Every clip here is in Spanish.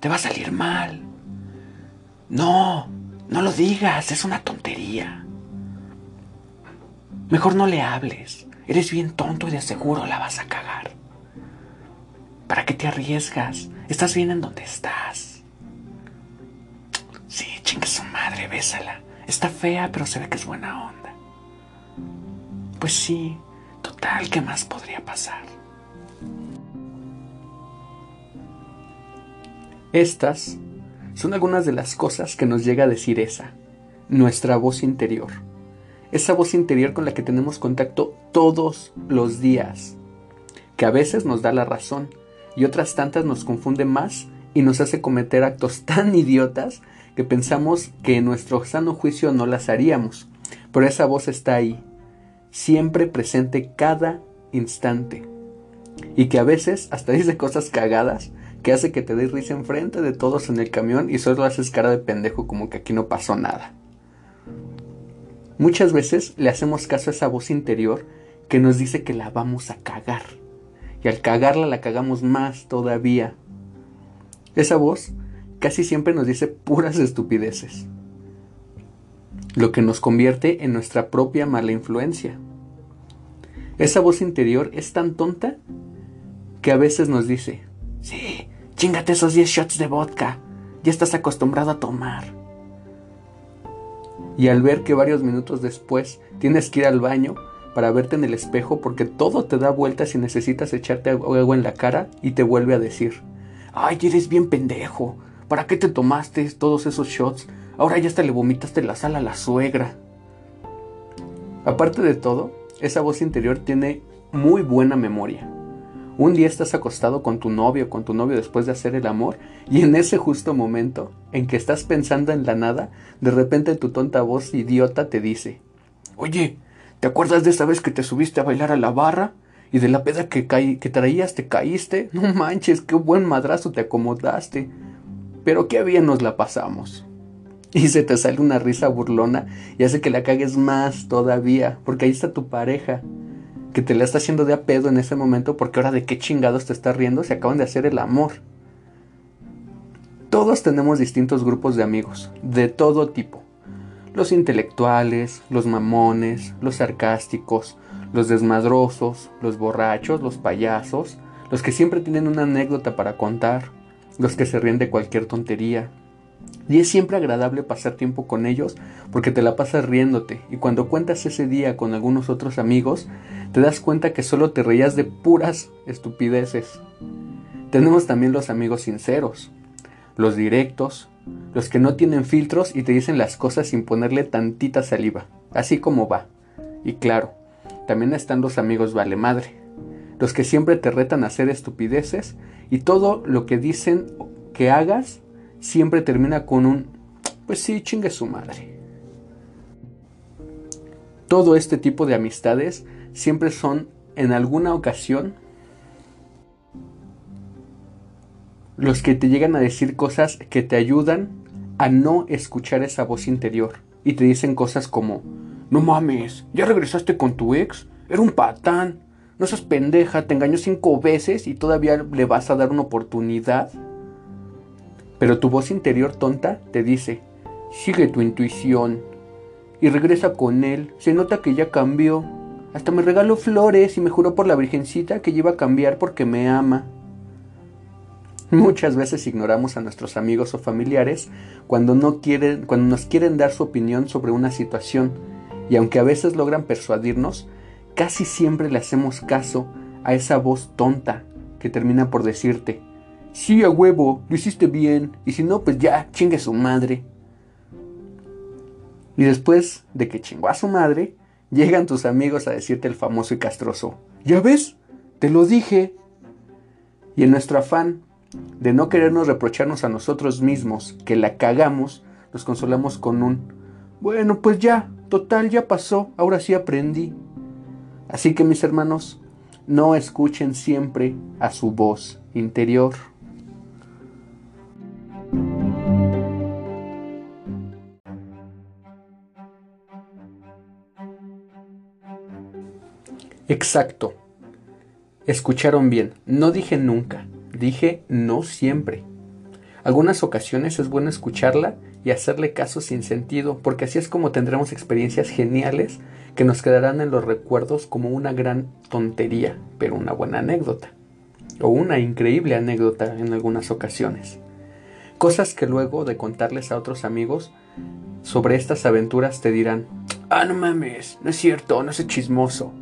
te va a salir mal. No, no lo digas, es una tontería. Mejor no le hables, eres bien tonto y de seguro la vas a cagar. ¿Para qué te arriesgas? Estás bien en donde estás. Sí, chingue su madre, bésala. Está fea, pero se ve que es buena onda. Pues sí, total, ¿qué más podría pasar? Estas son algunas de las cosas que nos llega a decir esa, nuestra voz interior. Esa voz interior con la que tenemos contacto todos los días, que a veces nos da la razón y otras tantas nos confunde más y nos hace cometer actos tan idiotas que pensamos que en nuestro sano juicio no las haríamos. Pero esa voz está ahí, siempre presente cada instante. Y que a veces hasta dice cosas cagadas que hace que te des risa enfrente de todos en el camión y solo haces cara de pendejo como que aquí no pasó nada. Muchas veces le hacemos caso a esa voz interior que nos dice que la vamos a cagar. Y al cagarla la cagamos más todavía. Esa voz casi siempre nos dice puras estupideces. Lo que nos convierte en nuestra propia mala influencia. Esa voz interior es tan tonta que a veces nos dice, sí, Chingate esos 10 shots de vodka. Ya estás acostumbrado a tomar. Y al ver que varios minutos después tienes que ir al baño para verte en el espejo porque todo te da vueltas y necesitas echarte agua en la cara y te vuelve a decir, ay, eres bien pendejo. ¿Para qué te tomaste todos esos shots? Ahora ya hasta le vomitaste la sal a la suegra. Aparte de todo, esa voz interior tiene muy buena memoria. Un día estás acostado con tu novio con tu novio después de hacer el amor y en ese justo momento en que estás pensando en la nada, de repente tu tonta voz idiota te dice, Oye, ¿te acuerdas de esa vez que te subiste a bailar a la barra? Y de la peda que, que traías te caíste. No manches, qué buen madrazo te acomodaste. Pero qué bien nos la pasamos. Y se te sale una risa burlona y hace que la cagues más todavía, porque ahí está tu pareja que te la está haciendo de a pedo en ese momento porque ahora de qué chingados te está riendo, se acaban de hacer el amor. Todos tenemos distintos grupos de amigos, de todo tipo. Los intelectuales, los mamones, los sarcásticos, los desmadrosos, los borrachos, los payasos, los que siempre tienen una anécdota para contar, los que se ríen de cualquier tontería, y es siempre agradable pasar tiempo con ellos porque te la pasas riéndote y cuando cuentas ese día con algunos otros amigos te das cuenta que solo te reías de puras estupideces. Tenemos también los amigos sinceros, los directos, los que no tienen filtros y te dicen las cosas sin ponerle tantita saliva, así como va. Y claro, también están los amigos vale madre, los que siempre te retan a hacer estupideces y todo lo que dicen que hagas siempre termina con un, pues sí, chingue su madre. Todo este tipo de amistades siempre son en alguna ocasión los que te llegan a decir cosas que te ayudan a no escuchar esa voz interior y te dicen cosas como, no mames, ya regresaste con tu ex, era un patán, no seas pendeja, te engañó cinco veces y todavía le vas a dar una oportunidad. Pero tu voz interior tonta te dice, sigue tu intuición y regresa con él. Se nota que ya cambió. Hasta me regaló flores y me juró por la Virgencita que iba a cambiar porque me ama. Muchas veces ignoramos a nuestros amigos o familiares cuando, no quieren, cuando nos quieren dar su opinión sobre una situación y aunque a veces logran persuadirnos, casi siempre le hacemos caso a esa voz tonta que termina por decirte, Sí, a huevo, lo hiciste bien. Y si no, pues ya, chingue su madre. Y después de que chingó a su madre, llegan tus amigos a decirte el famoso y castroso. ¿Ya ves? Te lo dije. Y en nuestro afán de no querernos reprocharnos a nosotros mismos que la cagamos, nos consolamos con un, bueno, pues ya, total, ya pasó, ahora sí aprendí. Así que mis hermanos, no escuchen siempre a su voz interior. Exacto. Escucharon bien. No dije nunca. Dije no siempre. Algunas ocasiones es bueno escucharla y hacerle caso sin sentido, porque así es como tendremos experiencias geniales que nos quedarán en los recuerdos como una gran tontería, pero una buena anécdota, o una increíble anécdota en algunas ocasiones. Cosas que luego de contarles a otros amigos sobre estas aventuras te dirán, ah, no mames, no es cierto, no es chismoso.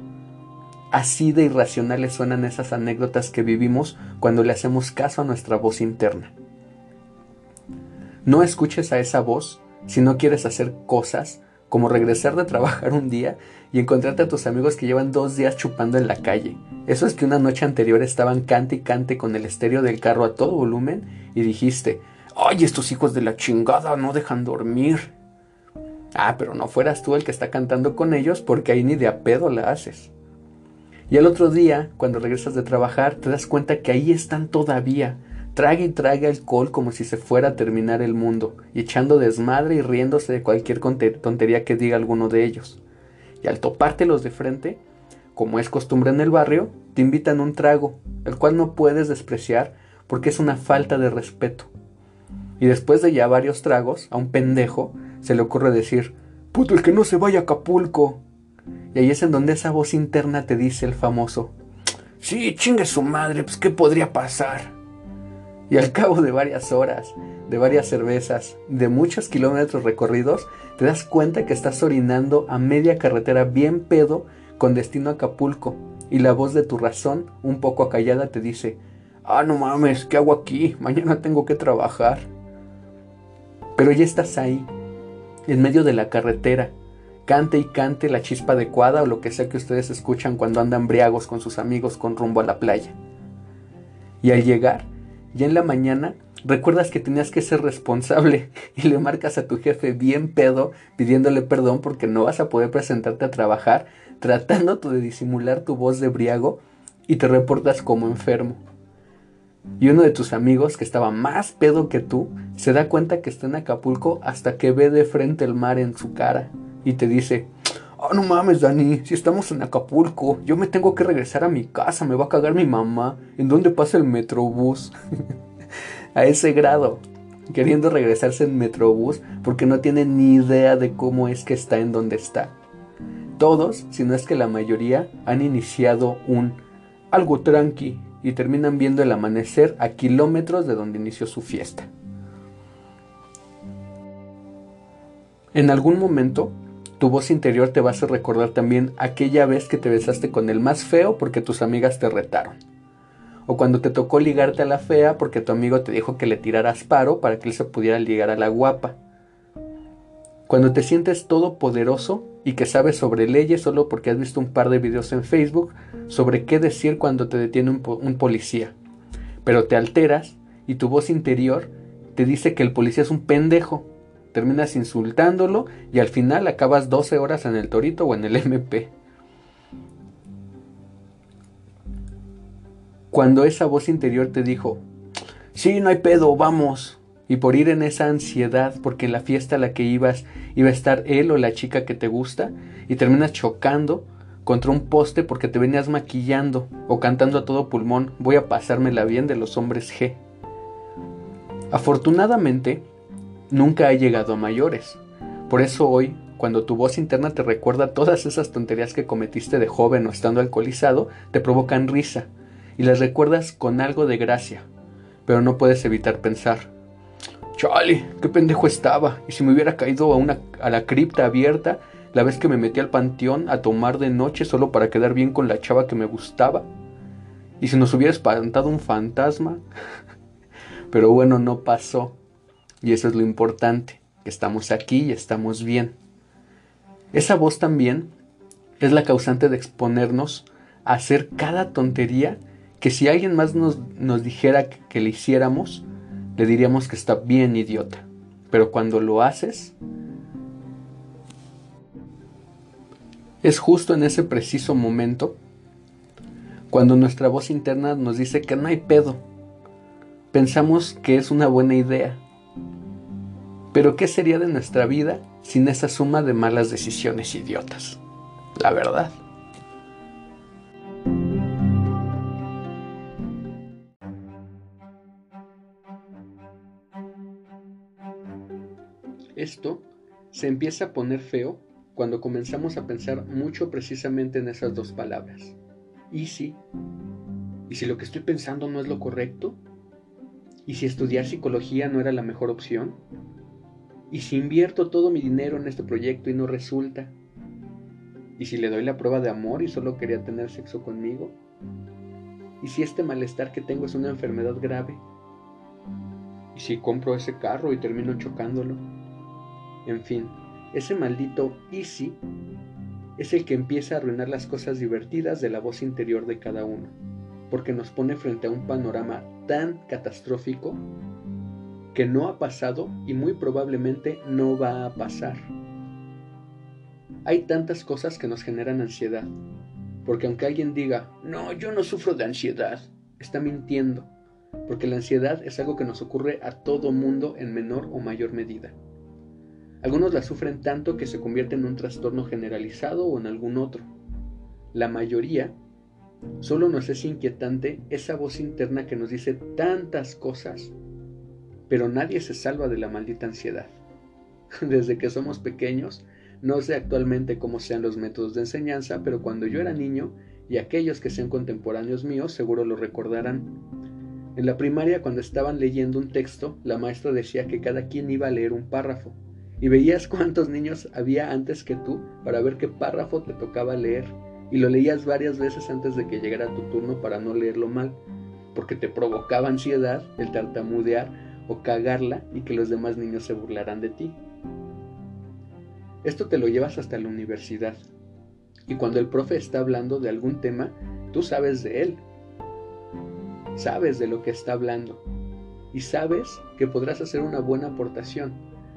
Así de irracionales suenan esas anécdotas que vivimos cuando le hacemos caso a nuestra voz interna. No escuches a esa voz si no quieres hacer cosas como regresar de trabajar un día y encontrarte a tus amigos que llevan dos días chupando en la calle. Eso es que una noche anterior estaban cante y cante con el estéreo del carro a todo volumen y dijiste, ¡ay, estos hijos de la chingada no dejan dormir! Ah, pero no fueras tú el que está cantando con ellos porque ahí ni de a pedo la haces. Y el otro día, cuando regresas de trabajar, te das cuenta que ahí están todavía, traga y traga alcohol como si se fuera a terminar el mundo, y echando desmadre y riéndose de cualquier tontería que diga alguno de ellos. Y al topártelos de frente, como es costumbre en el barrio, te invitan un trago, el cual no puedes despreciar porque es una falta de respeto. Y después de ya varios tragos, a un pendejo se le ocurre decir, puto el que no se vaya a Acapulco. Y ahí es en donde esa voz interna te dice el famoso, sí, chingue su madre, pues qué podría pasar. Y al cabo de varias horas, de varias cervezas, de muchos kilómetros recorridos, te das cuenta que estás orinando a media carretera bien pedo con destino a Acapulco. Y la voz de tu razón, un poco acallada, te dice, ah, no mames, ¿qué hago aquí? Mañana tengo que trabajar. Pero ya estás ahí, en medio de la carretera, cante y cante la chispa adecuada o lo que sea que ustedes escuchan cuando andan briagos con sus amigos con rumbo a la playa. Y al llegar, ya en la mañana, recuerdas que tenías que ser responsable y le marcas a tu jefe bien pedo pidiéndole perdón porque no vas a poder presentarte a trabajar tratando de disimular tu voz de briago y te reportas como enfermo. Y uno de tus amigos, que estaba más pedo que tú, se da cuenta que está en Acapulco hasta que ve de frente el mar en su cara y te dice, oh no mames Dani, si estamos en Acapulco, yo me tengo que regresar a mi casa, me va a cagar mi mamá, ¿en dónde pasa el metrobús? a ese grado, queriendo regresarse en metrobús porque no tiene ni idea de cómo es que está en donde está. Todos, si no es que la mayoría, han iniciado un algo tranqui y terminan viendo el amanecer a kilómetros de donde inició su fiesta. En algún momento, tu voz interior te va a recordar también aquella vez que te besaste con el más feo porque tus amigas te retaron. O cuando te tocó ligarte a la fea porque tu amigo te dijo que le tiraras paro para que él se pudiera ligar a la guapa. Cuando te sientes todopoderoso y que sabes sobre leyes solo porque has visto un par de videos en Facebook sobre qué decir cuando te detiene un, un policía. Pero te alteras y tu voz interior te dice que el policía es un pendejo terminas insultándolo y al final acabas 12 horas en el torito o en el MP. Cuando esa voz interior te dijo, sí, no hay pedo, vamos. Y por ir en esa ansiedad, porque en la fiesta a la que ibas iba a estar él o la chica que te gusta, y terminas chocando contra un poste porque te venías maquillando o cantando a todo pulmón, voy a pasármela bien de los hombres G. Afortunadamente, nunca ha llegado a mayores. Por eso hoy, cuando tu voz interna te recuerda todas esas tonterías que cometiste de joven o estando alcoholizado, te provocan risa y las recuerdas con algo de gracia, pero no puedes evitar pensar, Chale, qué pendejo estaba, y si me hubiera caído a, una, a la cripta abierta la vez que me metí al panteón a tomar de noche solo para quedar bien con la chava que me gustaba, y si nos hubiera espantado un fantasma, pero bueno, no pasó. Y eso es lo importante, que estamos aquí y estamos bien. Esa voz también es la causante de exponernos a hacer cada tontería que si alguien más nos, nos dijera que, que le hiciéramos, le diríamos que está bien idiota. Pero cuando lo haces, es justo en ese preciso momento cuando nuestra voz interna nos dice que no hay pedo. Pensamos que es una buena idea pero ¿qué sería de nuestra vida sin esa suma de malas decisiones idiotas? La verdad. esto se empieza a poner feo cuando comenzamos a pensar mucho precisamente en esas dos palabras. ¿Y si? ¿Y si lo que estoy pensando no es lo correcto? ¿Y si estudiar psicología no era la mejor opción? ¿Y si invierto todo mi dinero en este proyecto y no resulta? ¿Y si le doy la prueba de amor y solo quería tener sexo conmigo? ¿Y si este malestar que tengo es una enfermedad grave? ¿Y si compro ese carro y termino chocándolo? En fin, ese maldito easy es el que empieza a arruinar las cosas divertidas de la voz interior de cada uno, porque nos pone frente a un panorama tan catastrófico que no ha pasado y muy probablemente no va a pasar. Hay tantas cosas que nos generan ansiedad, porque aunque alguien diga, no, yo no sufro de ansiedad, está mintiendo, porque la ansiedad es algo que nos ocurre a todo mundo en menor o mayor medida. Algunos la sufren tanto que se convierte en un trastorno generalizado o en algún otro. La mayoría solo nos es inquietante esa voz interna que nos dice tantas cosas, pero nadie se salva de la maldita ansiedad. Desde que somos pequeños, no sé actualmente cómo sean los métodos de enseñanza, pero cuando yo era niño, y aquellos que sean contemporáneos míos seguro lo recordarán, en la primaria cuando estaban leyendo un texto, la maestra decía que cada quien iba a leer un párrafo y veías cuántos niños había antes que tú para ver qué párrafo te tocaba leer y lo leías varias veces antes de que llegara tu turno para no leerlo mal, porque te provocaba ansiedad el tartamudear o cagarla y que los demás niños se burlaran de ti. Esto te lo llevas hasta la universidad. Y cuando el profe está hablando de algún tema, tú sabes de él, sabes de lo que está hablando. Y sabes que podrás hacer una buena aportación.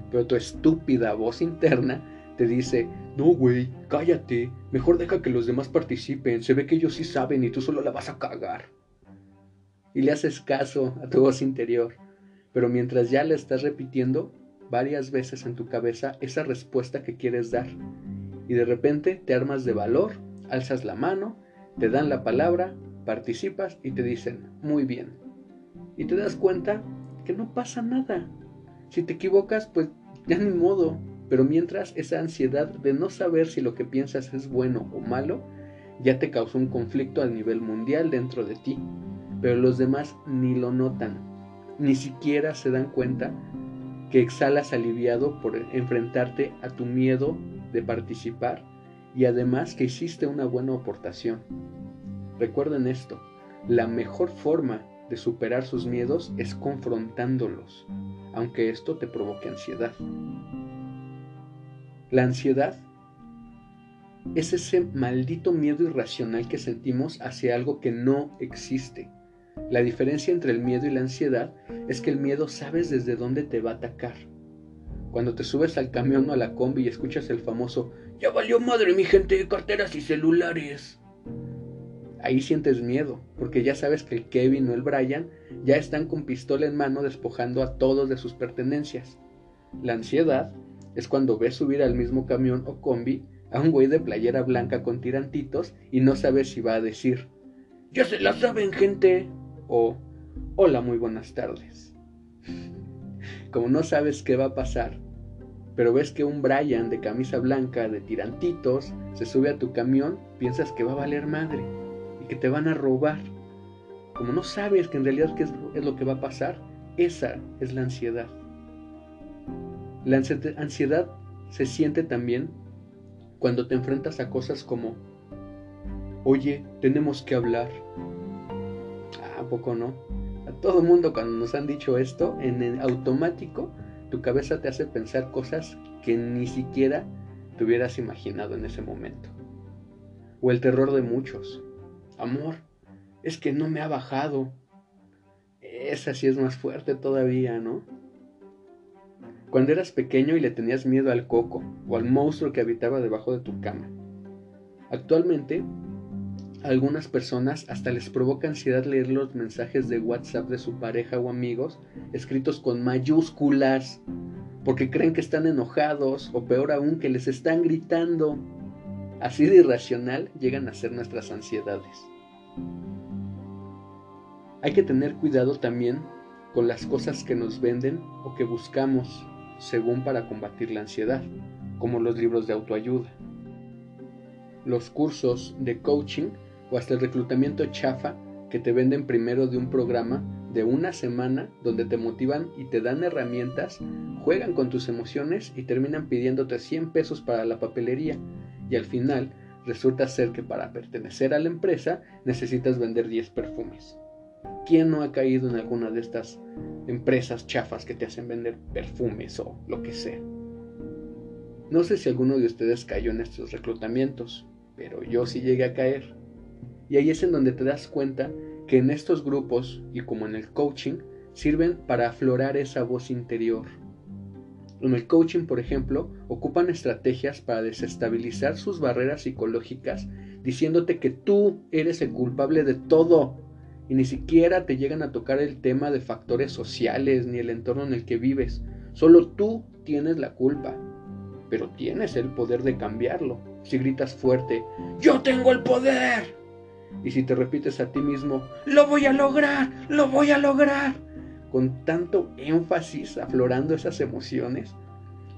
Pero tu estúpida voz interna te dice, no, güey, cállate, mejor deja que los demás participen, se ve que ellos sí saben y tú solo la vas a cagar. Y le haces caso a tu voz interior, pero mientras ya le estás repitiendo varias veces en tu cabeza esa respuesta que quieres dar, y de repente te armas de valor, alzas la mano, te dan la palabra, participas y te dicen, muy bien. Y te das cuenta que no pasa nada. Si te equivocas, pues ya ni modo, pero mientras esa ansiedad de no saber si lo que piensas es bueno o malo, ya te causó un conflicto a nivel mundial dentro de ti, pero los demás ni lo notan, ni siquiera se dan cuenta que exhalas aliviado por enfrentarte a tu miedo de participar y además que hiciste una buena aportación. Recuerden esto, la mejor forma de superar sus miedos es confrontándolos aunque esto te provoque ansiedad. La ansiedad es ese maldito miedo irracional que sentimos hacia algo que no existe. La diferencia entre el miedo y la ansiedad es que el miedo sabes desde dónde te va a atacar. Cuando te subes al camión o a la combi y escuchas el famoso Ya valió madre mi gente, carteras y celulares ahí sientes miedo, porque ya sabes que el Kevin o el Brian ya están con pistola en mano despojando a todos de sus pertenencias. La ansiedad es cuando ves subir al mismo camión o combi a un güey de playera blanca con tirantitos y no sabes si va a decir, ya se la saben gente, o hola muy buenas tardes. Como no sabes qué va a pasar, pero ves que un Brian de camisa blanca de tirantitos se sube a tu camión, piensas que va a valer madre y que te van a robar. Como no sabes que en realidad qué es, lo que va a pasar, esa es la ansiedad. La ansiedad se siente también cuando te enfrentas a cosas como, oye, tenemos que hablar. Ah, ¿A poco no? A todo mundo cuando nos han dicho esto, en el automático, tu cabeza te hace pensar cosas que ni siquiera te hubieras imaginado en ese momento. O el terror de muchos. Amor, es que no me ha bajado. Esa sí es más fuerte todavía, ¿no? Cuando eras pequeño y le tenías miedo al coco o al monstruo que habitaba debajo de tu cama. Actualmente, algunas personas hasta les provoca ansiedad leer los mensajes de WhatsApp de su pareja o amigos escritos con mayúsculas porque creen que están enojados o peor aún que les están gritando. Así de irracional llegan a ser nuestras ansiedades. Hay que tener cuidado también con las cosas que nos venden o que buscamos según para combatir la ansiedad, como los libros de autoayuda. Los cursos de coaching o hasta el reclutamiento chafa que te venden primero de un programa de una semana donde te motivan y te dan herramientas, juegan con tus emociones y terminan pidiéndote 100 pesos para la papelería y al final resulta ser que para pertenecer a la empresa necesitas vender 10 perfumes. ¿Quién no ha caído en alguna de estas empresas chafas que te hacen vender perfumes o lo que sea? No sé si alguno de ustedes cayó en estos reclutamientos, pero yo sí llegué a caer. Y ahí es en donde te das cuenta que en estos grupos, y como en el coaching, sirven para aflorar esa voz interior. En el coaching, por ejemplo, ocupan estrategias para desestabilizar sus barreras psicológicas, diciéndote que tú eres el culpable de todo, y ni siquiera te llegan a tocar el tema de factores sociales ni el entorno en el que vives. Solo tú tienes la culpa, pero tienes el poder de cambiarlo. Si gritas fuerte, yo tengo el poder, y si te repites a ti mismo, lo voy a lograr, lo voy a lograr, con tanto énfasis aflorando esas emociones,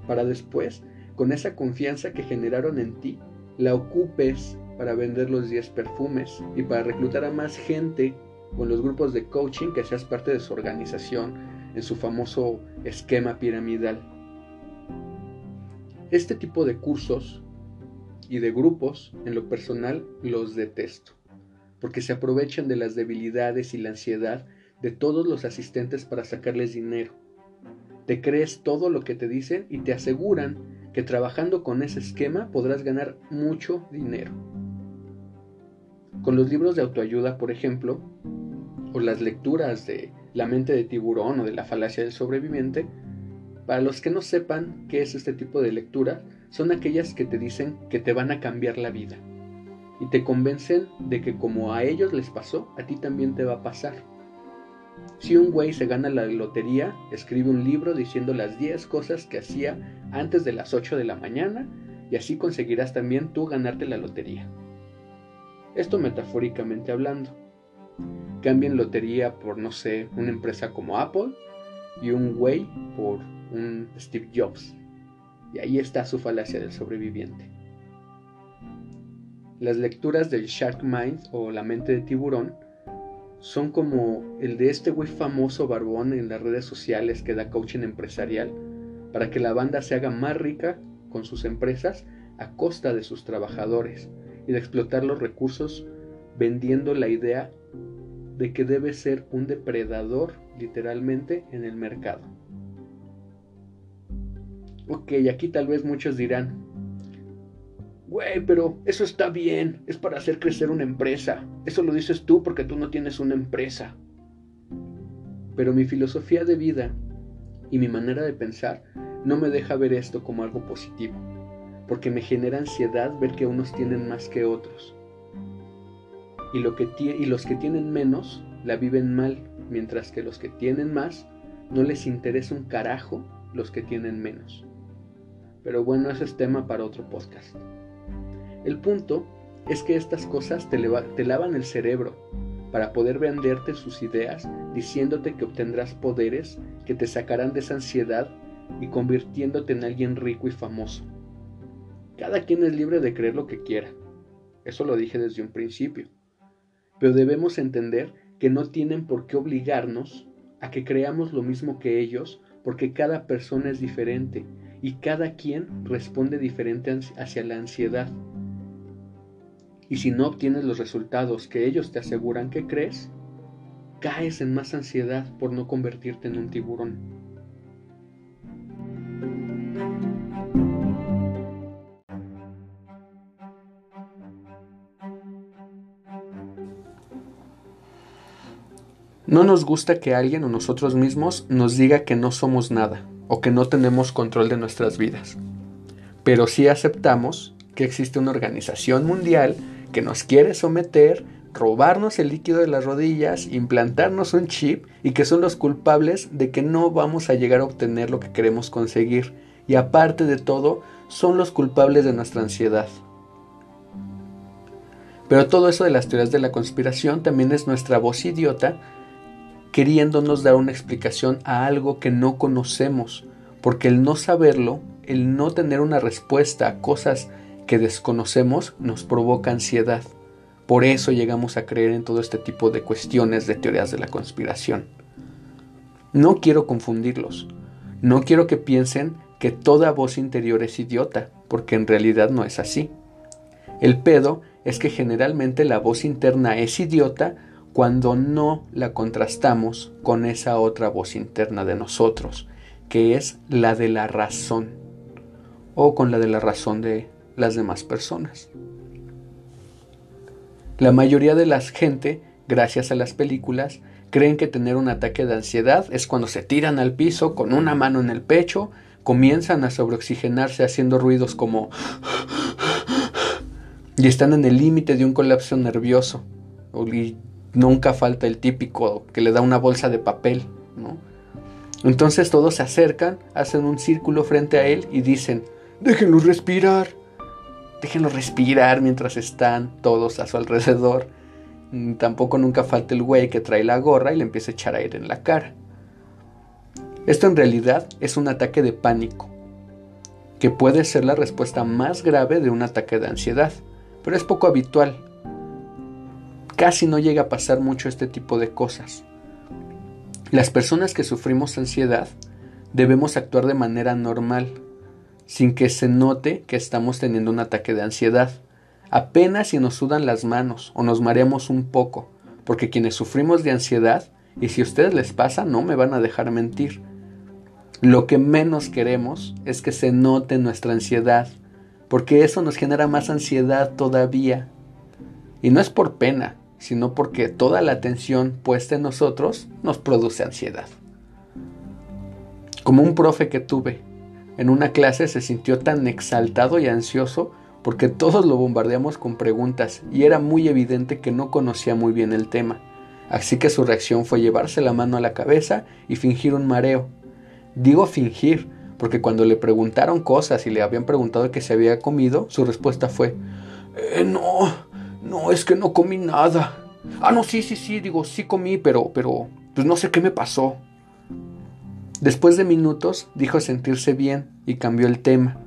para después, con esa confianza que generaron en ti, la ocupes para vender los 10 perfumes y para reclutar a más gente con los grupos de coaching que seas parte de su organización en su famoso esquema piramidal. Este tipo de cursos y de grupos, en lo personal, los detesto porque se aprovechan de las debilidades y la ansiedad de todos los asistentes para sacarles dinero. Te crees todo lo que te dicen y te aseguran que trabajando con ese esquema podrás ganar mucho dinero. Con los libros de autoayuda, por ejemplo, o las lecturas de La mente de tiburón o de la falacia del sobreviviente, para los que no sepan qué es este tipo de lectura, son aquellas que te dicen que te van a cambiar la vida y te convencen de que como a ellos les pasó, a ti también te va a pasar. Si un güey se gana la lotería, escribe un libro diciendo las 10 cosas que hacía antes de las 8 de la mañana y así conseguirás también tú ganarte la lotería. Esto metafóricamente hablando. Cambien lotería por, no sé, una empresa como Apple y un güey por un Steve Jobs. Y ahí está su falacia del sobreviviente. Las lecturas del Shark Mind o La mente de tiburón son como el de este güey famoso barbón en las redes sociales que da coaching empresarial para que la banda se haga más rica con sus empresas a costa de sus trabajadores y de explotar los recursos vendiendo la idea de que debe ser un depredador literalmente en el mercado. Ok, aquí tal vez muchos dirán, Güey, pero eso está bien, es para hacer crecer una empresa. Eso lo dices tú porque tú no tienes una empresa. Pero mi filosofía de vida y mi manera de pensar no me deja ver esto como algo positivo, porque me genera ansiedad ver que unos tienen más que otros. Y, lo que y los que tienen menos la viven mal, mientras que los que tienen más no les interesa un carajo los que tienen menos. Pero bueno, ese es tema para otro podcast. El punto es que estas cosas te, lavan el cerebro para poder venderte sus ideas diciéndote que obtendrás poderes que te sacarán de esa ansiedad y convirtiéndote en alguien rico y famoso. Cada quien es libre de creer lo que quiera. Eso lo dije desde un principio. Pero debemos entender que no tienen por qué obligarnos a que creamos lo mismo que ellos porque cada persona es diferente y cada quien responde diferente hacia la ansiedad. Y si no obtienes los resultados que ellos te aseguran que crees, caes en más ansiedad por no convertirte en un tiburón. No nos gusta que alguien o nosotros mismos nos diga que no somos nada o que no tenemos control de nuestras vidas. Pero sí aceptamos que existe una organización mundial que nos quiere someter, robarnos el líquido de las rodillas, implantarnos un chip y que son los culpables de que no vamos a llegar a obtener lo que queremos conseguir. Y aparte de todo, son los culpables de nuestra ansiedad. Pero todo eso de las teorías de la conspiración también es nuestra voz idiota queriéndonos dar una explicación a algo que no conocemos, porque el no saberlo, el no tener una respuesta a cosas que desconocemos, nos provoca ansiedad. Por eso llegamos a creer en todo este tipo de cuestiones de teorías de la conspiración. No quiero confundirlos. No quiero que piensen que toda voz interior es idiota, porque en realidad no es así. El pedo es que generalmente la voz interna es idiota cuando no la contrastamos con esa otra voz interna de nosotros, que es la de la razón, o con la de la razón de las demás personas. La mayoría de la gente, gracias a las películas, creen que tener un ataque de ansiedad es cuando se tiran al piso con una mano en el pecho, comienzan a sobreoxigenarse haciendo ruidos como y están en el límite de un colapso nervioso. Y nunca falta el típico que le da una bolsa de papel, ¿no? Entonces todos se acercan, hacen un círculo frente a él y dicen, déjenlo respirar, déjenlo respirar mientras están todos a su alrededor. Mm, tampoco nunca falta el güey que trae la gorra y le empieza a echar aire en la cara. Esto en realidad es un ataque de pánico, que puede ser la respuesta más grave de un ataque de ansiedad, pero es poco habitual. Casi no llega a pasar mucho este tipo de cosas. Las personas que sufrimos ansiedad debemos actuar de manera normal, sin que se note que estamos teniendo un ataque de ansiedad. Apenas si nos sudan las manos o nos mareamos un poco, porque quienes sufrimos de ansiedad, y si a ustedes les pasa, no me van a dejar mentir. Lo que menos queremos es que se note nuestra ansiedad, porque eso nos genera más ansiedad todavía. Y no es por pena, sino porque toda la atención puesta en nosotros nos produce ansiedad. Como un profe que tuve, en una clase se sintió tan exaltado y ansioso porque todos lo bombardeamos con preguntas y era muy evidente que no conocía muy bien el tema. Así que su reacción fue llevarse la mano a la cabeza y fingir un mareo. Digo fingir, porque cuando le preguntaron cosas y le habían preguntado que se había comido, su respuesta fue, eh, no, no, es que no comí nada. Ah, no, sí, sí, sí, digo, sí comí, pero, pero, pues no sé qué me pasó. Después de minutos dijo sentirse bien y cambió el tema.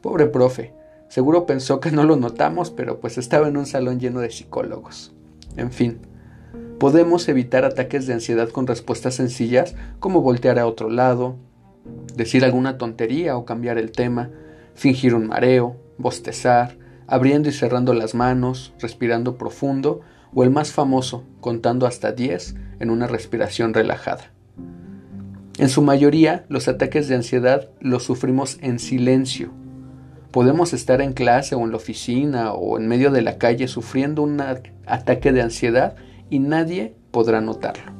Pobre profe, seguro pensó que no lo notamos, pero pues estaba en un salón lleno de psicólogos. En fin, podemos evitar ataques de ansiedad con respuestas sencillas como voltear a otro lado, decir alguna tontería o cambiar el tema, fingir un mareo, bostezar, abriendo y cerrando las manos, respirando profundo, o el más famoso, contando hasta 10 en una respiración relajada. En su mayoría, los ataques de ansiedad los sufrimos en silencio. Podemos estar en clase o en la oficina o en medio de la calle sufriendo un ataque de ansiedad y nadie podrá notarlo.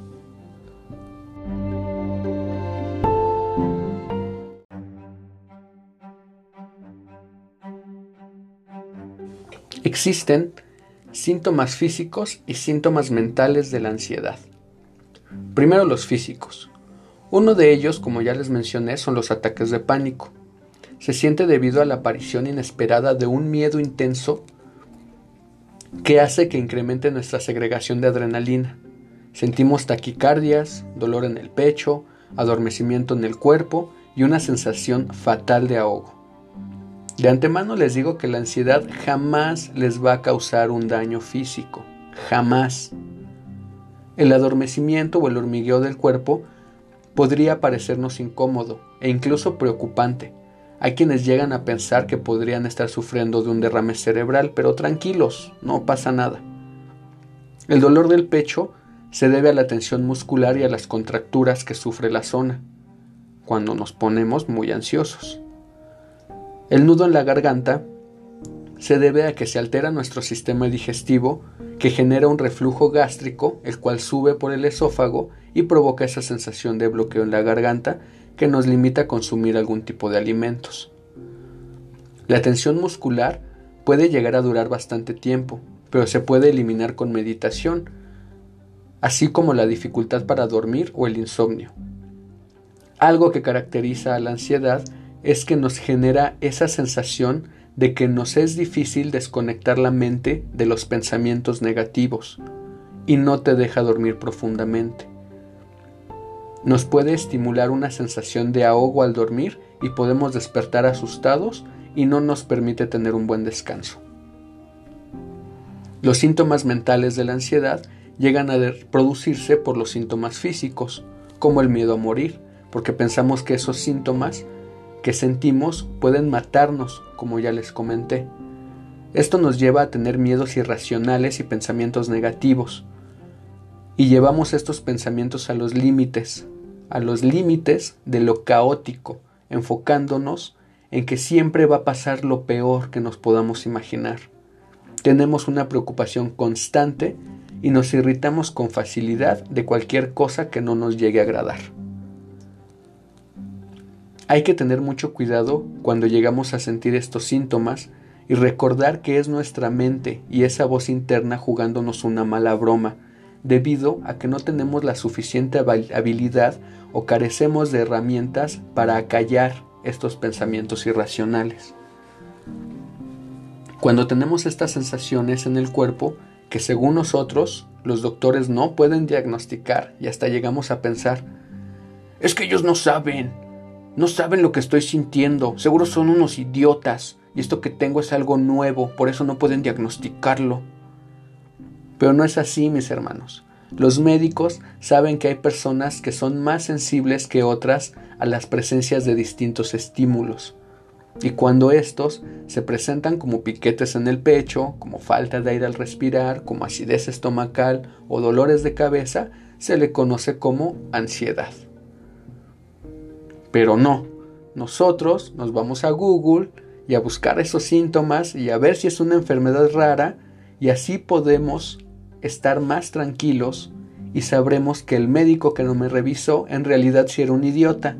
Existen síntomas físicos y síntomas mentales de la ansiedad. Primero los físicos. Uno de ellos, como ya les mencioné, son los ataques de pánico. Se siente debido a la aparición inesperada de un miedo intenso que hace que incremente nuestra segregación de adrenalina. Sentimos taquicardias, dolor en el pecho, adormecimiento en el cuerpo y una sensación fatal de ahogo. De antemano les digo que la ansiedad jamás les va a causar un daño físico, jamás. El adormecimiento o el hormigueo del cuerpo podría parecernos incómodo e incluso preocupante. Hay quienes llegan a pensar que podrían estar sufriendo de un derrame cerebral, pero tranquilos, no pasa nada. El dolor del pecho se debe a la tensión muscular y a las contracturas que sufre la zona, cuando nos ponemos muy ansiosos. El nudo en la garganta se debe a que se altera nuestro sistema digestivo que genera un reflujo gástrico, el cual sube por el esófago y provoca esa sensación de bloqueo en la garganta que nos limita a consumir algún tipo de alimentos. La tensión muscular puede llegar a durar bastante tiempo, pero se puede eliminar con meditación, así como la dificultad para dormir o el insomnio. Algo que caracteriza a la ansiedad es que nos genera esa sensación de que nos es difícil desconectar la mente de los pensamientos negativos y no te deja dormir profundamente. Nos puede estimular una sensación de ahogo al dormir y podemos despertar asustados y no nos permite tener un buen descanso. Los síntomas mentales de la ansiedad llegan a producirse por los síntomas físicos, como el miedo a morir, porque pensamos que esos síntomas que sentimos pueden matarnos, como ya les comenté. Esto nos lleva a tener miedos irracionales y pensamientos negativos. Y llevamos estos pensamientos a los límites, a los límites de lo caótico, enfocándonos en que siempre va a pasar lo peor que nos podamos imaginar. Tenemos una preocupación constante y nos irritamos con facilidad de cualquier cosa que no nos llegue a agradar. Hay que tener mucho cuidado cuando llegamos a sentir estos síntomas y recordar que es nuestra mente y esa voz interna jugándonos una mala broma, debido a que no tenemos la suficiente habilidad o carecemos de herramientas para acallar estos pensamientos irracionales. Cuando tenemos estas sensaciones en el cuerpo, que según nosotros los doctores no pueden diagnosticar y hasta llegamos a pensar, es que ellos no saben, no saben lo que estoy sintiendo, seguro son unos idiotas y esto que tengo es algo nuevo, por eso no pueden diagnosticarlo. Pero no es así, mis hermanos. Los médicos saben que hay personas que son más sensibles que otras a las presencias de distintos estímulos. Y cuando estos se presentan como piquetes en el pecho, como falta de aire al respirar, como acidez estomacal o dolores de cabeza, se le conoce como ansiedad. Pero no, nosotros nos vamos a Google y a buscar esos síntomas y a ver si es una enfermedad rara y así podemos estar más tranquilos y sabremos que el médico que no me revisó en realidad sí era un idiota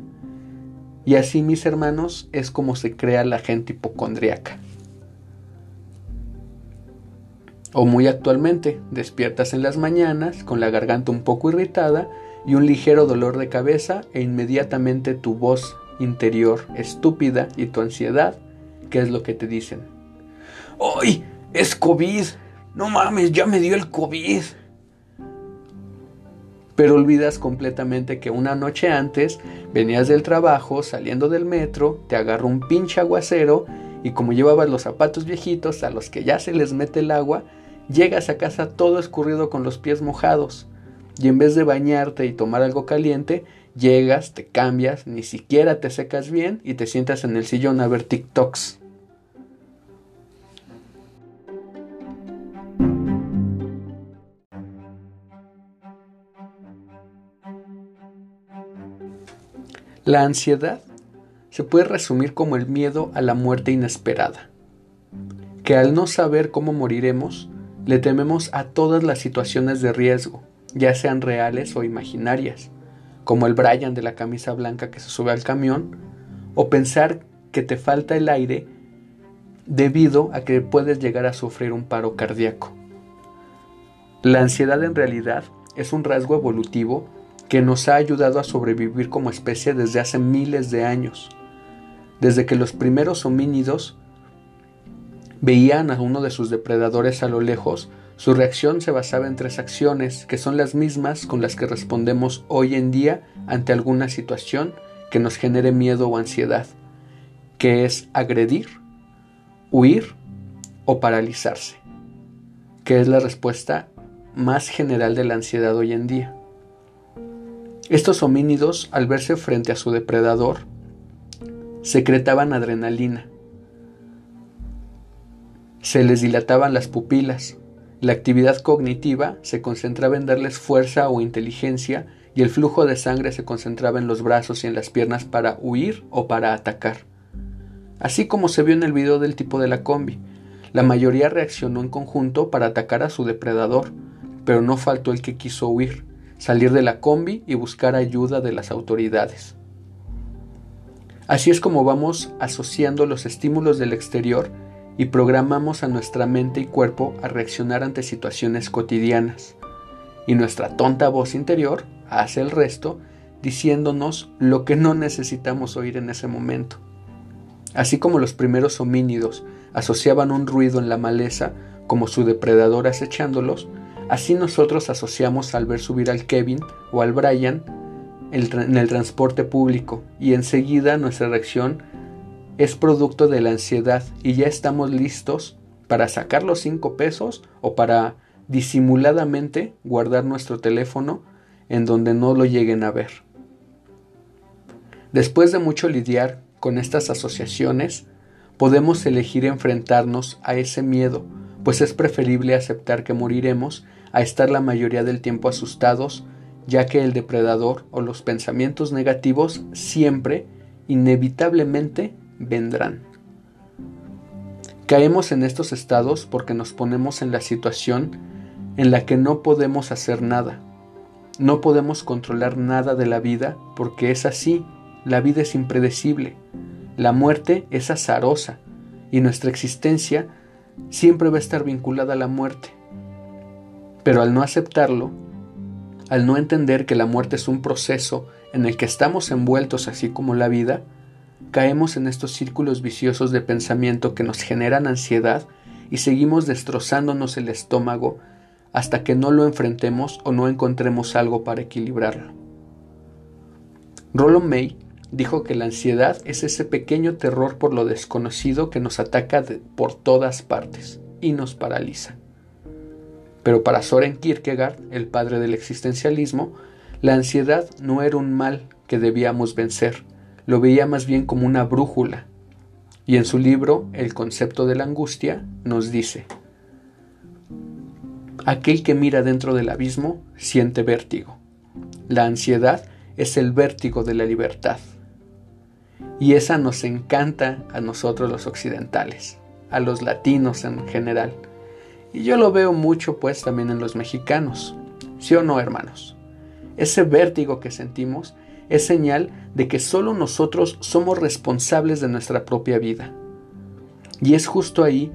y así, mis hermanos, es como se crea la gente hipocondriaca. O muy actualmente, despiertas en las mañanas con la garganta un poco irritada y un ligero dolor de cabeza e inmediatamente tu voz interior estúpida y tu ansiedad, ¿qué es lo que te dicen? ¡Ay! ¡Es COVID! No mames, ya me dio el COVID pero olvidas completamente que una noche antes venías del trabajo, saliendo del metro, te agarró un pinche aguacero y como llevabas los zapatos viejitos a los que ya se les mete el agua, llegas a casa todo escurrido con los pies mojados. Y en vez de bañarte y tomar algo caliente, llegas, te cambias, ni siquiera te secas bien y te sientas en el sillón a ver TikToks. La ansiedad se puede resumir como el miedo a la muerte inesperada, que al no saber cómo moriremos, le tememos a todas las situaciones de riesgo, ya sean reales o imaginarias, como el Brian de la camisa blanca que se sube al camión, o pensar que te falta el aire debido a que puedes llegar a sufrir un paro cardíaco. La ansiedad en realidad es un rasgo evolutivo que nos ha ayudado a sobrevivir como especie desde hace miles de años. Desde que los primeros homínidos veían a uno de sus depredadores a lo lejos, su reacción se basaba en tres acciones, que son las mismas con las que respondemos hoy en día ante alguna situación que nos genere miedo o ansiedad, que es agredir, huir o paralizarse, que es la respuesta más general de la ansiedad hoy en día. Estos homínidos, al verse frente a su depredador, secretaban adrenalina. Se les dilataban las pupilas. La actividad cognitiva se concentraba en darles fuerza o inteligencia y el flujo de sangre se concentraba en los brazos y en las piernas para huir o para atacar. Así como se vio en el video del tipo de la combi, la mayoría reaccionó en conjunto para atacar a su depredador, pero no faltó el que quiso huir salir de la combi y buscar ayuda de las autoridades. Así es como vamos asociando los estímulos del exterior y programamos a nuestra mente y cuerpo a reaccionar ante situaciones cotidianas. Y nuestra tonta voz interior hace el resto diciéndonos lo que no necesitamos oír en ese momento. Así como los primeros homínidos asociaban un ruido en la maleza como su depredador acechándolos, Así nosotros asociamos al ver subir al Kevin o al Brian en el transporte público y enseguida nuestra reacción es producto de la ansiedad y ya estamos listos para sacar los cinco pesos o para disimuladamente guardar nuestro teléfono en donde no lo lleguen a ver. Después de mucho lidiar con estas asociaciones, podemos elegir enfrentarnos a ese miedo, pues es preferible aceptar que moriremos a estar la mayoría del tiempo asustados, ya que el depredador o los pensamientos negativos siempre, inevitablemente, vendrán. Caemos en estos estados porque nos ponemos en la situación en la que no podemos hacer nada. No podemos controlar nada de la vida porque es así, la vida es impredecible, la muerte es azarosa y nuestra existencia siempre va a estar vinculada a la muerte. Pero al no aceptarlo, al no entender que la muerte es un proceso en el que estamos envueltos así como la vida, caemos en estos círculos viciosos de pensamiento que nos generan ansiedad y seguimos destrozándonos el estómago hasta que no lo enfrentemos o no encontremos algo para equilibrarlo. Rollo May dijo que la ansiedad es ese pequeño terror por lo desconocido que nos ataca por todas partes y nos paraliza. Pero para Soren Kierkegaard, el padre del existencialismo, la ansiedad no era un mal que debíamos vencer, lo veía más bien como una brújula. Y en su libro El concepto de la angustia nos dice, Aquel que mira dentro del abismo siente vértigo. La ansiedad es el vértigo de la libertad. Y esa nos encanta a nosotros los occidentales, a los latinos en general. Y yo lo veo mucho pues también en los mexicanos. ¿Sí o no, hermanos? Ese vértigo que sentimos es señal de que solo nosotros somos responsables de nuestra propia vida. Y es justo ahí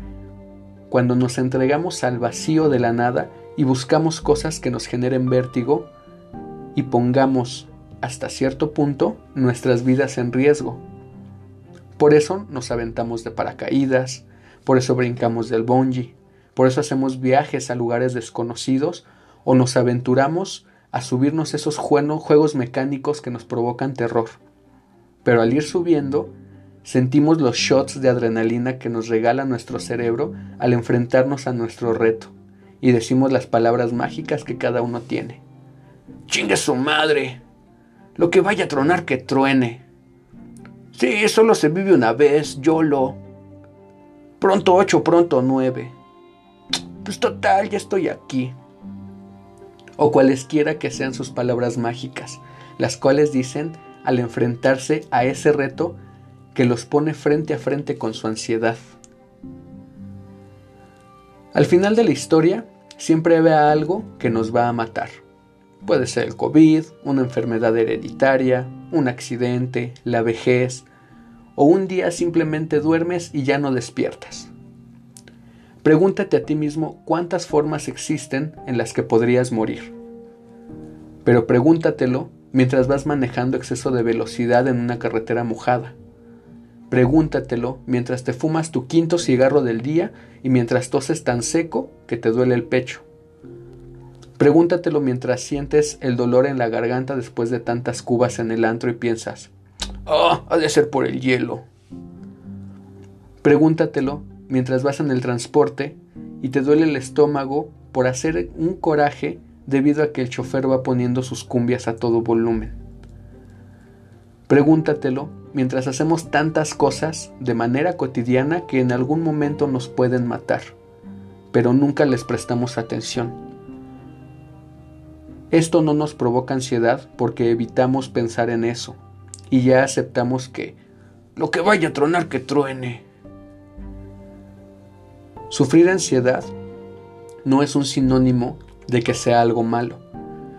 cuando nos entregamos al vacío de la nada y buscamos cosas que nos generen vértigo y pongamos hasta cierto punto nuestras vidas en riesgo. Por eso nos aventamos de paracaídas, por eso brincamos del bungee, por eso hacemos viajes a lugares desconocidos o nos aventuramos a subirnos esos juegos mecánicos que nos provocan terror. Pero al ir subiendo, sentimos los shots de adrenalina que nos regala nuestro cerebro al enfrentarnos a nuestro reto, y decimos las palabras mágicas que cada uno tiene. ¡Chingue su madre! Lo que vaya a tronar que truene. Sí, solo se vive una vez, YOLO. Pronto ocho, pronto nueve. Pues total, ya estoy aquí o cualesquiera que sean sus palabras mágicas, las cuales dicen al enfrentarse a ese reto que los pone frente a frente con su ansiedad. Al final de la historia, siempre ve algo que nos va a matar. Puede ser el COVID, una enfermedad hereditaria, un accidente, la vejez, o un día simplemente duermes y ya no despiertas. Pregúntate a ti mismo cuántas formas existen en las que podrías morir. Pero pregúntatelo mientras vas manejando exceso de velocidad en una carretera mojada. Pregúntatelo mientras te fumas tu quinto cigarro del día y mientras toses tan seco que te duele el pecho. Pregúntatelo mientras sientes el dolor en la garganta después de tantas cubas en el antro y piensas, ¡Ah! ha de ser por el hielo. Pregúntatelo mientras vas en el transporte y te duele el estómago por hacer un coraje debido a que el chofer va poniendo sus cumbias a todo volumen. Pregúntatelo mientras hacemos tantas cosas de manera cotidiana que en algún momento nos pueden matar, pero nunca les prestamos atención. Esto no nos provoca ansiedad porque evitamos pensar en eso y ya aceptamos que lo que vaya a tronar que truene Sufrir ansiedad no es un sinónimo de que sea algo malo.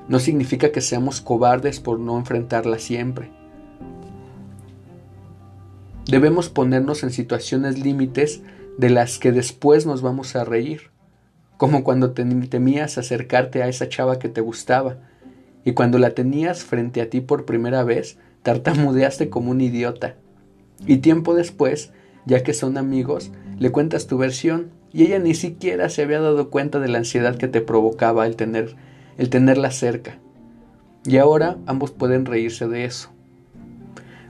No significa que seamos cobardes por no enfrentarla siempre. Debemos ponernos en situaciones límites de las que después nos vamos a reír, como cuando temías acercarte a esa chava que te gustaba y cuando la tenías frente a ti por primera vez, tartamudeaste como un idiota. Y tiempo después, ya que son amigos, le cuentas tu versión y ella ni siquiera se había dado cuenta de la ansiedad que te provocaba el, tener, el tenerla cerca. Y ahora ambos pueden reírse de eso.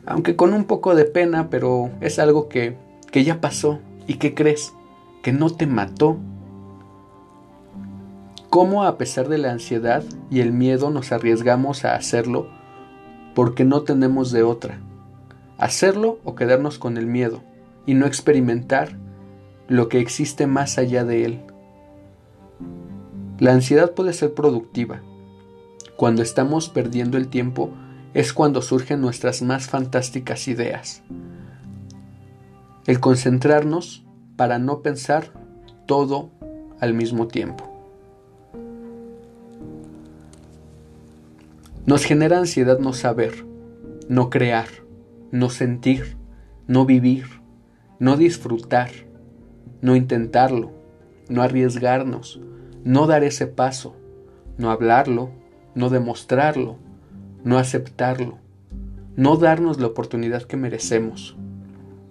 Aunque con un poco de pena, pero es algo que, que ya pasó. ¿Y qué crees? Que no te mató. ¿Cómo a pesar de la ansiedad y el miedo nos arriesgamos a hacerlo porque no tenemos de otra? Hacerlo o quedarnos con el miedo y no experimentar lo que existe más allá de él. La ansiedad puede ser productiva. Cuando estamos perdiendo el tiempo es cuando surgen nuestras más fantásticas ideas. El concentrarnos para no pensar todo al mismo tiempo. Nos genera ansiedad no saber, no crear, no sentir, no vivir, no disfrutar, no intentarlo, no arriesgarnos, no dar ese paso, no hablarlo, no demostrarlo, no aceptarlo, no darnos la oportunidad que merecemos.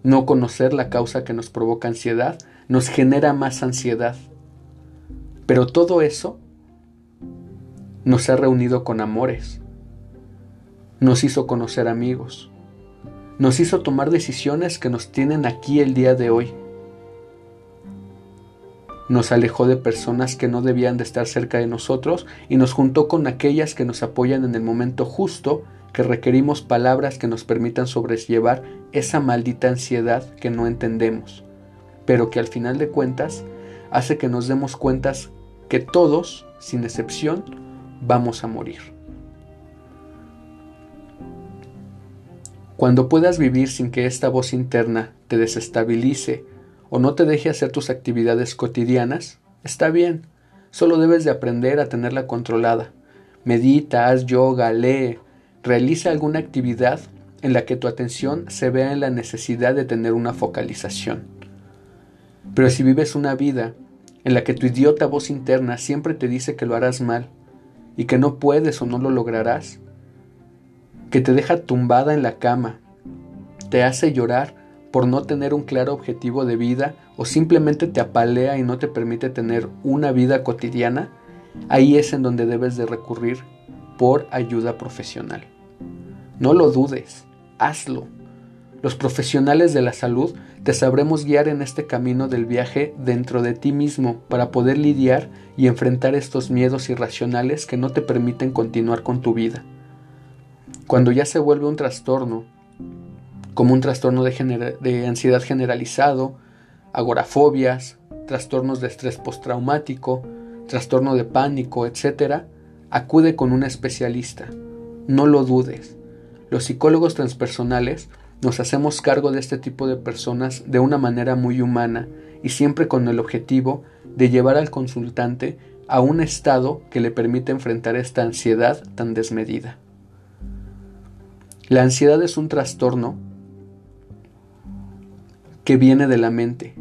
No conocer la causa que nos provoca ansiedad nos genera más ansiedad. Pero todo eso nos ha reunido con amores, nos hizo conocer amigos, nos hizo tomar decisiones que nos tienen aquí el día de hoy. Nos alejó de personas que no debían de estar cerca de nosotros y nos juntó con aquellas que nos apoyan en el momento justo que requerimos palabras que nos permitan sobrellevar esa maldita ansiedad que no entendemos, pero que al final de cuentas hace que nos demos cuentas que todos, sin excepción, vamos a morir. Cuando puedas vivir sin que esta voz interna te desestabilice o no te deje hacer tus actividades cotidianas, está bien, solo debes de aprender a tenerla controlada. Medita, haz yoga, lee, realiza alguna actividad en la que tu atención se vea en la necesidad de tener una focalización. Pero si vives una vida en la que tu idiota voz interna siempre te dice que lo harás mal y que no puedes o no lo lograrás, que te deja tumbada en la cama, te hace llorar por no tener un claro objetivo de vida o simplemente te apalea y no te permite tener una vida cotidiana, ahí es en donde debes de recurrir por ayuda profesional. No lo dudes, hazlo. Los profesionales de la salud te sabremos guiar en este camino del viaje dentro de ti mismo para poder lidiar y enfrentar estos miedos irracionales que no te permiten continuar con tu vida. Cuando ya se vuelve un trastorno, como un trastorno de, ansiedad generalizado, agorafobias, trastornos de estrés postraumático, trastorno de pánico, etc., acude con un especialista. No lo dudes. Los psicólogos transpersonales nos hacemos cargo de este tipo de personas de una manera muy humana y siempre con el objetivo de llevar al consultante a un estado que le permita enfrentar esta ansiedad tan desmedida. La ansiedad es un trastorno que viene de la mente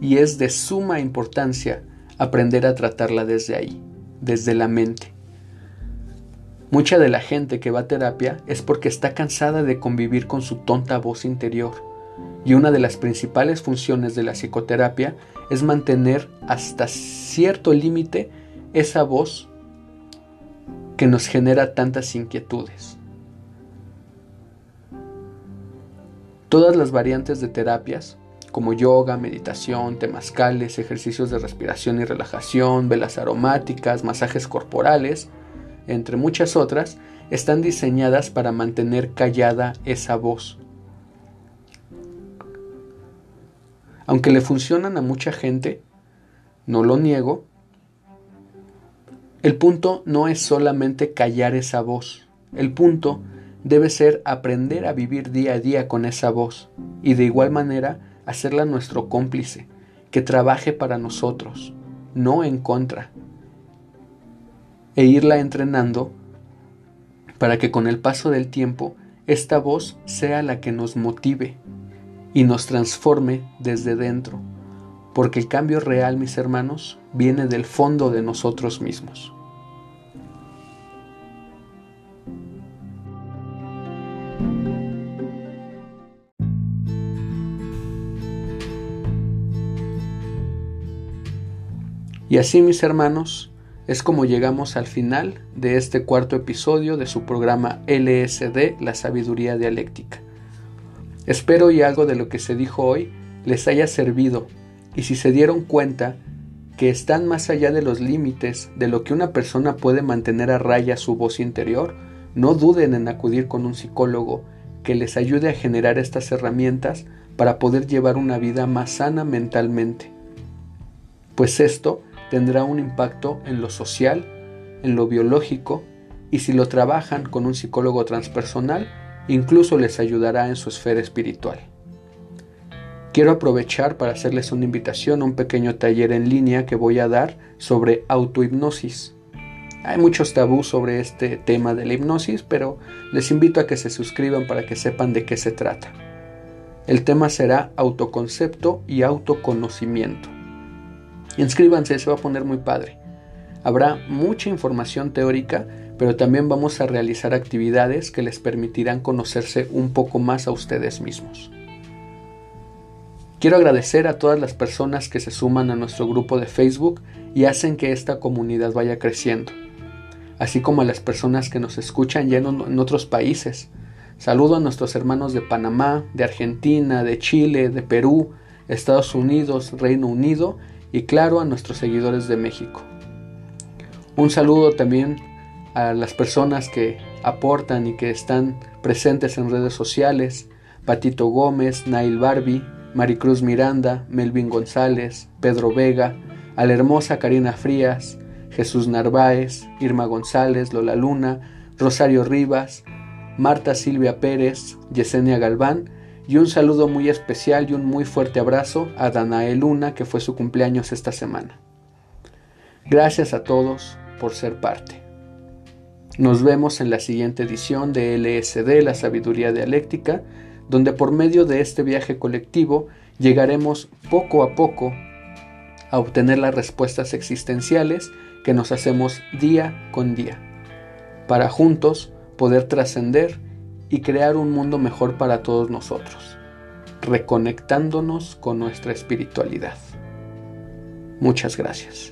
y es de suma importancia aprender a tratarla desde ahí, desde la mente. Mucha de la gente que va a terapia es porque está cansada de convivir con su tonta voz interior y una de las principales funciones de la psicoterapia es mantener hasta cierto límite esa voz que nos genera tantas inquietudes. Todas las variantes de terapias, como yoga, meditación, temazcales, ejercicios de respiración y relajación, velas aromáticas, masajes corporales, entre muchas otras, están diseñadas para mantener callada esa voz. Aunque le funcionan a mucha gente, no lo niego, el punto no es solamente callar esa voz, el punto debe ser aprender a vivir día a día con esa voz y de igual manera hacerla nuestro cómplice, que trabaje para nosotros, no en contra, e irla entrenando para que con el paso del tiempo esta voz sea la que nos motive y nos transforme desde dentro, porque el cambio real, mis hermanos, viene del fondo de nosotros mismos. Y así, mis hermanos, es como llegamos al final de este cuarto episodio de su programa LSD, la sabiduría dialéctica. Espero y algo de lo que se dijo hoy les haya servido y si se dieron cuenta que están más allá de los límites de lo que una persona puede mantener a raya su voz interior, no duden en acudir con un psicólogo que les ayude a generar estas herramientas para poder llevar una vida más sana mentalmente. Pues esto tendrá un impacto en lo social, en lo biológico, y si lo trabajan con un psicólogo transpersonal, incluso les ayudará en su esfera espiritual. Quiero aprovechar para hacerles una invitación a un pequeño taller en línea que voy a dar sobre autohipnosis. Hay muchos tabús sobre este tema de la hipnosis, pero les invito a que se suscriban para que sepan de qué se trata. El tema será autoconcepto y autoconocimiento. Inscríbanse, se va a poner muy padre. Habrá mucha información teórica, pero también vamos a realizar actividades que les permitirán conocerse un poco más a ustedes mismos. Quiero agradecer a todas las personas que se suman a nuestro grupo de Facebook y hacen que esta comunidad vaya creciendo, así como a las personas que nos escuchan ya en, otros países. Saludo a nuestros hermanos de Panamá, de Argentina, de Chile, de Perú, Estados Unidos, Reino Unido y claro a nuestros seguidores de México. Un saludo también a las personas que aportan y que están presentes en redes sociales, Patito Gómez, Nail Barbie, Maricruz Miranda, Melvin González, Pedro Vega, a la hermosa Karina Frías, Jesús Narváez, Irma González, Lola Luna, Rosario Rivas, Marta Silvia Pérez, Yesenia Galván y un saludo muy especial y un muy fuerte abrazo a Danae Luna que fue su cumpleaños esta semana. Gracias a todos por ser parte. Nos vemos en la siguiente edición de LSD, la sabiduría dialéctica, donde por medio de este viaje colectivo llegaremos poco a poco a obtener las respuestas existenciales que nos hacemos día con día, para juntos poder trascender y crear un mundo mejor para todos nosotros, reconectándonos con nuestra espiritualidad. Muchas gracias.